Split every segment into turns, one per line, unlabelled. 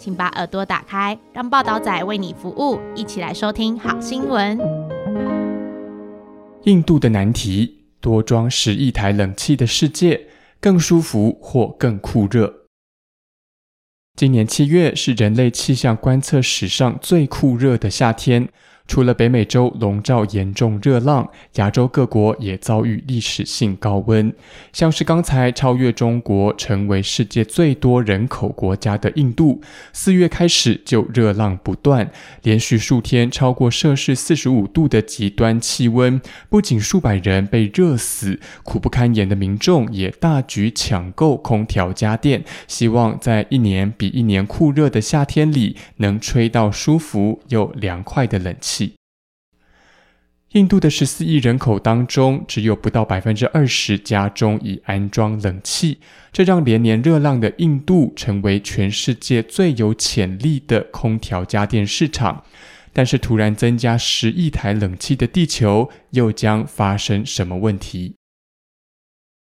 请把耳朵打开，让报道仔为你服务，一起来收听好新闻。
印度的难题：多装十亿台冷气的世界。更舒服或更酷热。今年七月是人类气象观测史上最酷热的夏天。除了北美洲笼罩严重热浪，亚洲各国也遭遇历史性高温。像是刚才超越中国，成为世界最多人口国家的印度，四月开始就热浪不断，连续数天超过摄氏四十五度的极端气温，不仅数百人被热死，苦不堪言的民众也大举抢购空调家电，希望在一年比一年酷热的夏天里，能吹到舒服又凉快的冷气。印度的十四亿人口当中，只有不到百分之二十家中已安装冷气，这让连年热浪的印度成为全世界最有潜力的空调家电市场。但是，突然增加十亿台冷气的地球，又将发生什么问题？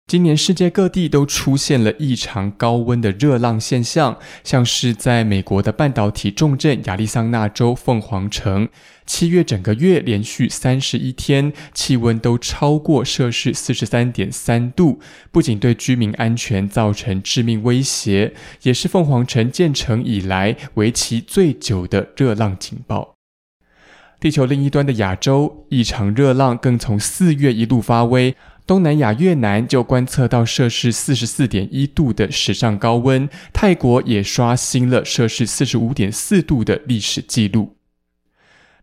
今年世界各地都出现了异常高温的热浪现象，像是在美国的半导体重镇亚利桑那州凤凰城，七月整个月连续三十一天气温都超过摄氏四十三点三度，不仅对居民安全造成致命威胁，也是凤凰城建成以来为期最久的热浪警报。地球另一端的亚洲，异常热浪更从四月一路发威。东南亚越南就观测到摄氏四十四点一度的史上高温，泰国也刷新了摄氏四十五点四度的历史记录。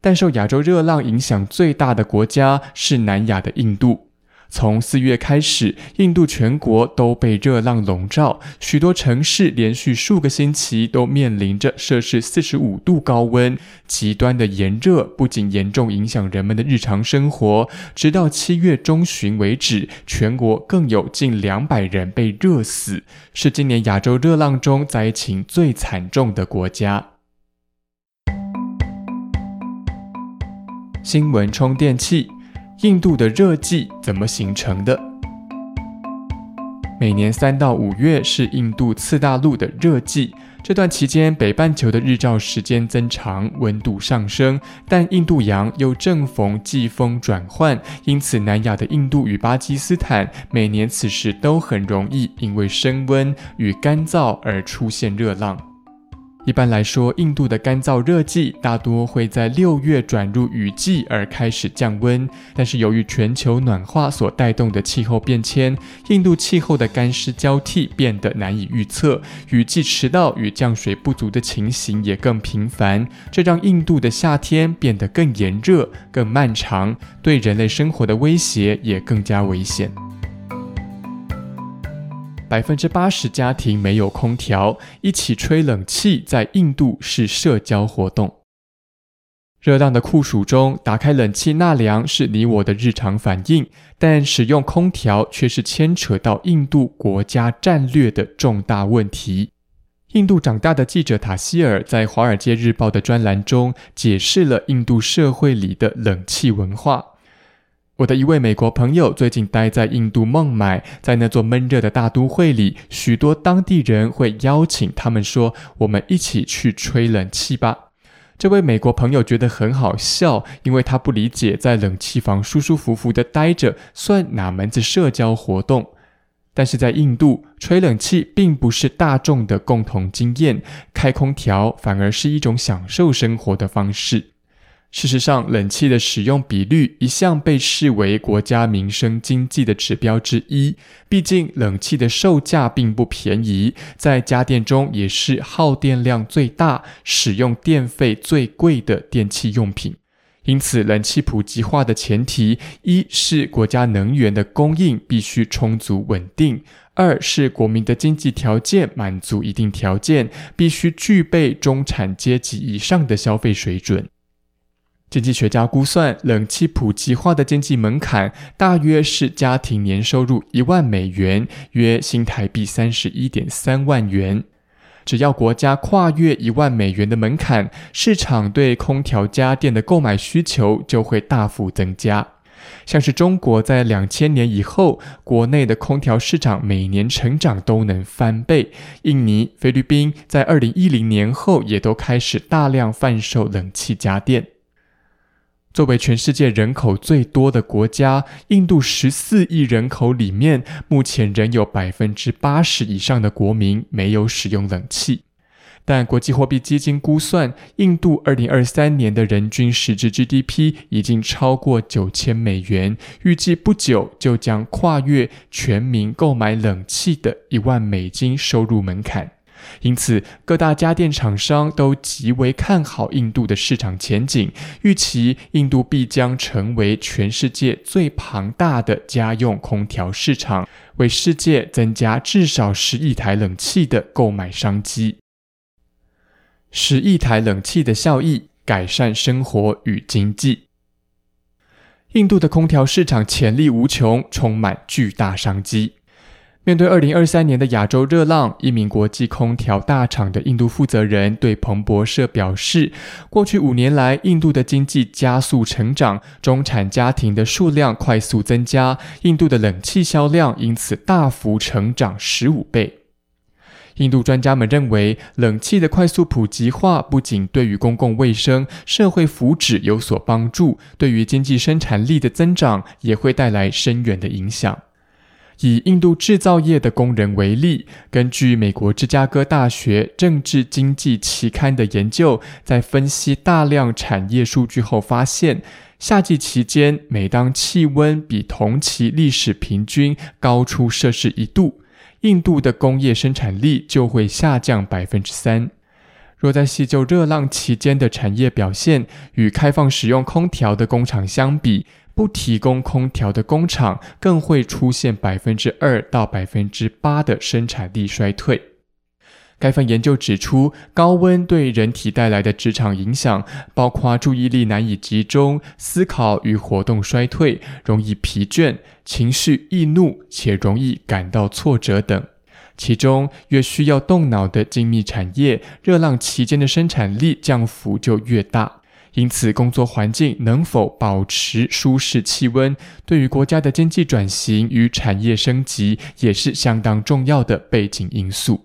但受亚洲热浪影响最大的国家是南亚的印度。从四月开始，印度全国都被热浪笼罩，许多城市连续数个星期都面临着摄氏四十五度高温，极端的炎热不仅严重影响人们的日常生活，直到七月中旬为止，全国更有近两百人被热死，是今年亚洲热浪中灾情最惨重的国家。新闻充电器。印度的热季怎么形成的？每年三到五月是印度次大陆的热季，这段期间北半球的日照时间增长，温度上升，但印度洋又正逢季风转换，因此南亚的印度与巴基斯坦每年此时都很容易因为升温与干燥而出现热浪。一般来说，印度的干燥热季大多会在六月转入雨季而开始降温。但是由于全球暖化所带动的气候变迁，印度气候的干湿交替变得难以预测，雨季迟到与降水不足的情形也更频繁，这让印度的夏天变得更炎热、更漫长，对人类生活的威胁也更加危险。百分之八十家庭没有空调，一起吹冷气在印度是社交活动。热浪的酷暑中，打开冷气纳凉是你我的日常反应，但使用空调却是牵扯到印度国家战略的重大问题。印度长大的记者塔希尔在《华尔街日报》的专栏中解释了印度社会里的冷气文化。我的一位美国朋友最近待在印度孟买，在那座闷热的大都会里，许多当地人会邀请他们说：“我们一起去吹冷气吧。”这位美国朋友觉得很好笑，因为他不理解在冷气房舒舒服服的待着算哪门子社交活动。但是在印度，吹冷气并不是大众的共同经验，开空调反而是一种享受生活的方式。事实上，冷气的使用比率一向被视为国家民生经济的指标之一。毕竟，冷气的售价并不便宜，在家电中也是耗电量最大、使用电费最贵的电器用品。因此，冷气普及化的前提，一是国家能源的供应必须充足稳定；二是国民的经济条件满足一定条件，必须具备中产阶级以上的消费水准。经济学家估算，冷气普及化的经济门槛大约是家庭年收入一万美元，约新台币三十一点三万元。只要国家跨越一万美元的门槛，市场对空调家电的购买需求就会大幅增加。像是中国在两千年以后，国内的空调市场每年成长都能翻倍。印尼、菲律宾在二零一零年后也都开始大量贩售冷气家电。作为全世界人口最多的国家，印度十四亿人口里面，目前仍有百分之八十以上的国民没有使用冷气。但国际货币基金估算，印度二零二三年的人均实质 GDP 已经超过九千美元，预计不久就将跨越全民购买冷气的一万美金收入门槛。因此，各大家电厂商都极为看好印度的市场前景，预期印度必将成为全世界最庞大的家用空调市场，为世界增加至少十亿台冷气的购买商机。十亿台冷气的效益，改善生活与经济。印度的空调市场潜力无穷，充满巨大商机。面对二零二三年的亚洲热浪，一名国际空调大厂的印度负责人对彭博社表示：“过去五年来，印度的经济加速成长，中产家庭的数量快速增加，印度的冷气销量因此大幅成长十五倍。”印度专家们认为，冷气的快速普及化不仅对于公共卫生、社会福祉有所帮助，对于经济生产力的增长也会带来深远的影响。以印度制造业的工人为例，根据美国芝加哥大学政治经济期刊的研究，在分析大量产业数据后发现，夏季期间，每当气温比同期历史平均高出摄氏一度，印度的工业生产力就会下降百分之三。若在细究热浪期间的产业表现，与开放使用空调的工厂相比，不提供空调的工厂更会出现百分之二到百分之八的生产力衰退。该份研究指出，高温对人体带来的职场影响，包括注意力难以集中、思考与活动衰退、容易疲倦、情绪易怒且容易感到挫折等。其中，越需要动脑的精密产业，热浪期间的生产力降幅就越大。因此，工作环境能否保持舒适气温，对于国家的经济转型与产业升级也是相当重要的背景因素。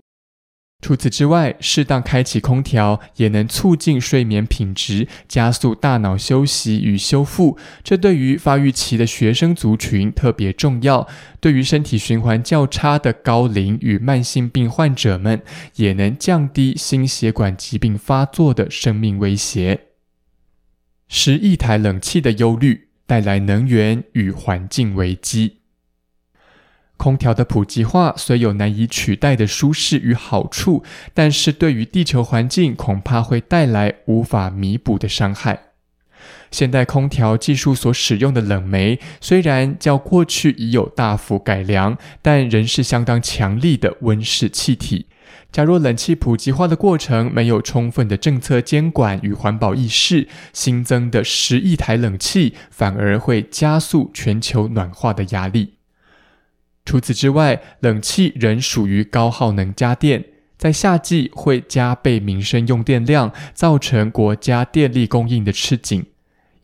除此之外，适当开启空调也能促进睡眠品质，加速大脑休息与修复。这对于发育期的学生族群特别重要。对于身体循环较差的高龄与慢性病患者们，也能降低心血管疾病发作的生命威胁。十亿台冷气的忧虑带来能源与环境危机。空调的普及化虽有难以取代的舒适与好处，但是对于地球环境恐怕会带来无法弥补的伤害。现代空调技术所使用的冷媒虽然较过去已有大幅改良，但仍是相当强力的温室气体。假若冷气普及化的过程没有充分的政策监管与环保意识，新增的十亿台冷气反而会加速全球暖化的压力。除此之外，冷气仍属于高耗能家电，在夏季会加倍民生用电量，造成国家电力供应的吃紧。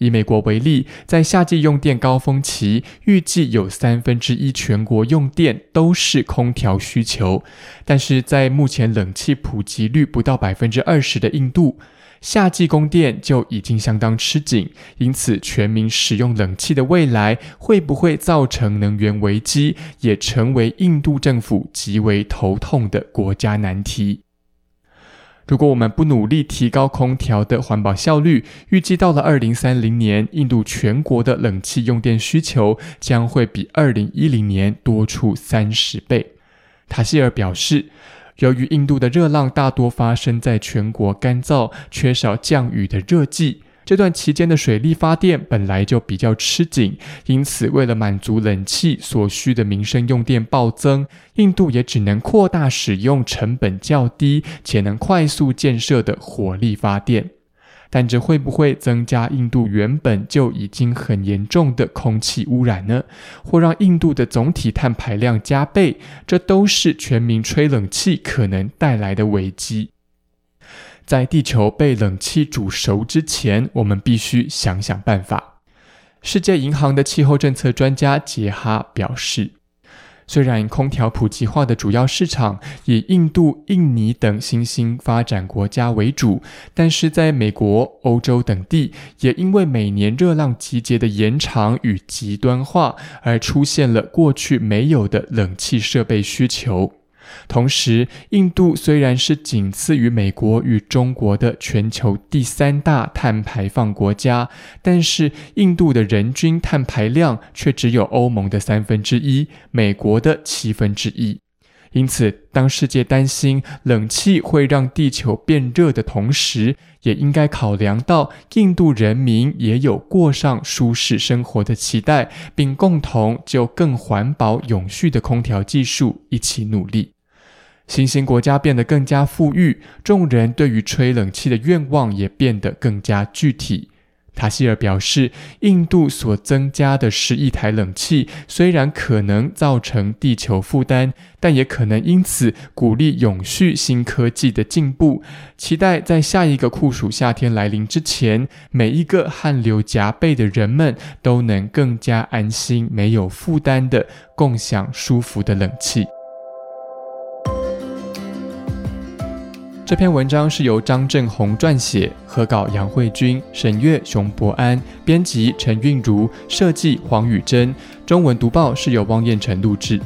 以美国为例，在夏季用电高峰期，预计有三分之一全国用电都是空调需求。但是在目前冷气普及率不到百分之二十的印度，夏季供电就已经相当吃紧。因此，全民使用冷气的未来会不会造成能源危机，也成为印度政府极为头痛的国家难题。如果我们不努力提高空调的环保效率，预计到了二零三零年，印度全国的冷气用电需求将会比二零一零年多出三十倍。塔希尔表示，由于印度的热浪大多发生在全国干燥、缺少降雨的热季，这段期间的水力发电本来就比较吃紧，因此为了满足冷气所需的民生用电暴增，印度也只能扩大使用成本较低且能快速建设的火力发电。但这会不会增加印度原本就已经很严重的空气污染呢？或让印度的总体碳排量加倍？这都是全民吹冷气可能带来的危机。在地球被冷气煮熟之前，我们必须想想办法。世界银行的气候政策专家杰哈表示。虽然空调普及化的主要市场以印度、印尼等新兴发展国家为主，但是在美国、欧洲等地，也因为每年热浪集结的延长与极端化，而出现了过去没有的冷气设备需求。同时，印度虽然是仅次于美国与中国的全球第三大碳排放国家，但是印度的人均碳排量却只有欧盟的三分之一，美国的七分之一。因此，当世界担心冷气会让地球变热的同时，也应该考量到印度人民也有过上舒适生活的期待，并共同就更环保、永续的空调技术一起努力。新兴国家变得更加富裕，众人对于吹冷气的愿望也变得更加具体。塔希尔表示，印度所增加的十亿台冷气虽然可能造成地球负担，但也可能因此鼓励永续新科技的进步。期待在下一个酷暑夏天来临之前，每一个汗流浃背的人们都能更加安心、没有负担地共享舒服的冷气。这篇文章是由张正宏撰写，合稿杨慧君、沈月熊伯安，编辑陈韵如，设计黄宇珍，中文读报是由汪彦辰录制。